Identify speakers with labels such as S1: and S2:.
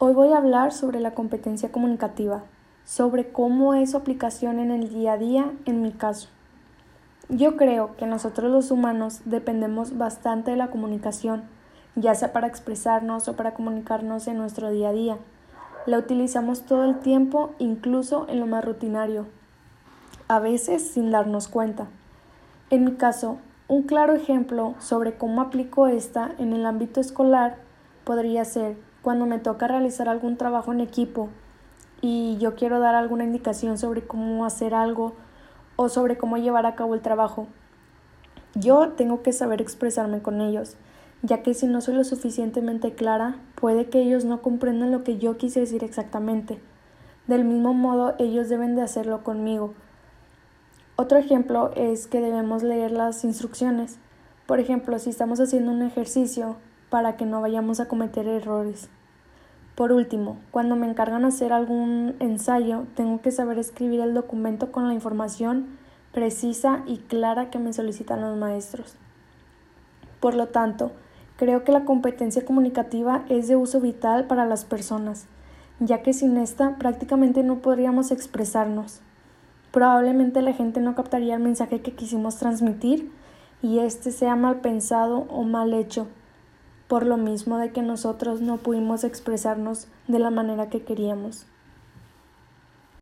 S1: Hoy voy a hablar sobre la competencia comunicativa, sobre cómo es su aplicación en el día a día en mi caso. Yo creo que nosotros los humanos dependemos bastante de la comunicación, ya sea para expresarnos o para comunicarnos en nuestro día a día. La utilizamos todo el tiempo, incluso en lo más rutinario, a veces sin darnos cuenta. En mi caso, un claro ejemplo sobre cómo aplico esta en el ámbito escolar podría ser cuando me toca realizar algún trabajo en equipo y yo quiero dar alguna indicación sobre cómo hacer algo o sobre cómo llevar a cabo el trabajo. Yo tengo que saber expresarme con ellos, ya que si no soy lo suficientemente clara, puede que ellos no comprendan lo que yo quise decir exactamente. Del mismo modo, ellos deben de hacerlo conmigo. Otro ejemplo es que debemos leer las instrucciones. Por ejemplo, si estamos haciendo un ejercicio para que no vayamos a cometer errores. Por último, cuando me encargan hacer algún ensayo, tengo que saber escribir el documento con la información precisa y clara que me solicitan los maestros. Por lo tanto, creo que la competencia comunicativa es de uso vital para las personas, ya que sin esta prácticamente no podríamos expresarnos. Probablemente la gente no captaría el mensaje que quisimos transmitir y este sea mal pensado o mal hecho por lo mismo de que nosotros no pudimos expresarnos de la manera que queríamos.